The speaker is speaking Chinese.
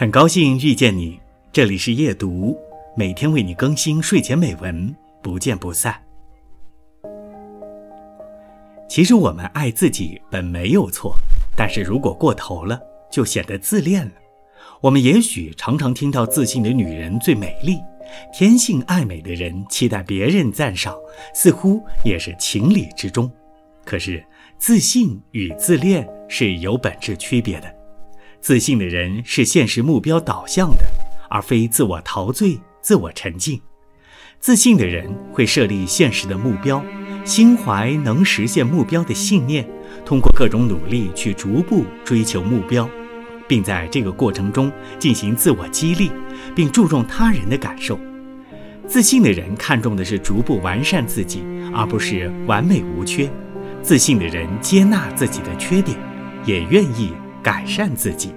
很高兴遇见你，这里是夜读，每天为你更新睡前美文，不见不散。其实我们爱自己本没有错，但是如果过头了，就显得自恋了。我们也许常常听到自信的女人最美丽，天性爱美的人期待别人赞赏，似乎也是情理之中。可是自信与自恋是有本质区别的。自信的人是现实目标导向的，而非自我陶醉、自我沉浸。自信的人会设立现实的目标，心怀能实现目标的信念，通过各种努力去逐步追求目标，并在这个过程中进行自我激励，并注重他人的感受。自信的人看重的是逐步完善自己，而不是完美无缺。自信的人接纳自己的缺点，也愿意。改善自己。